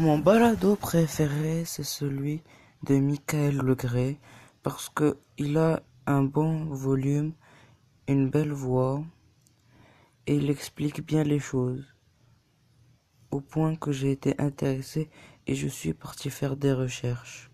Mon balado préféré, c'est celui de Michael Legré, parce que il a un bon volume, une belle voix, et il explique bien les choses. Au point que j'ai été intéressé et je suis parti faire des recherches.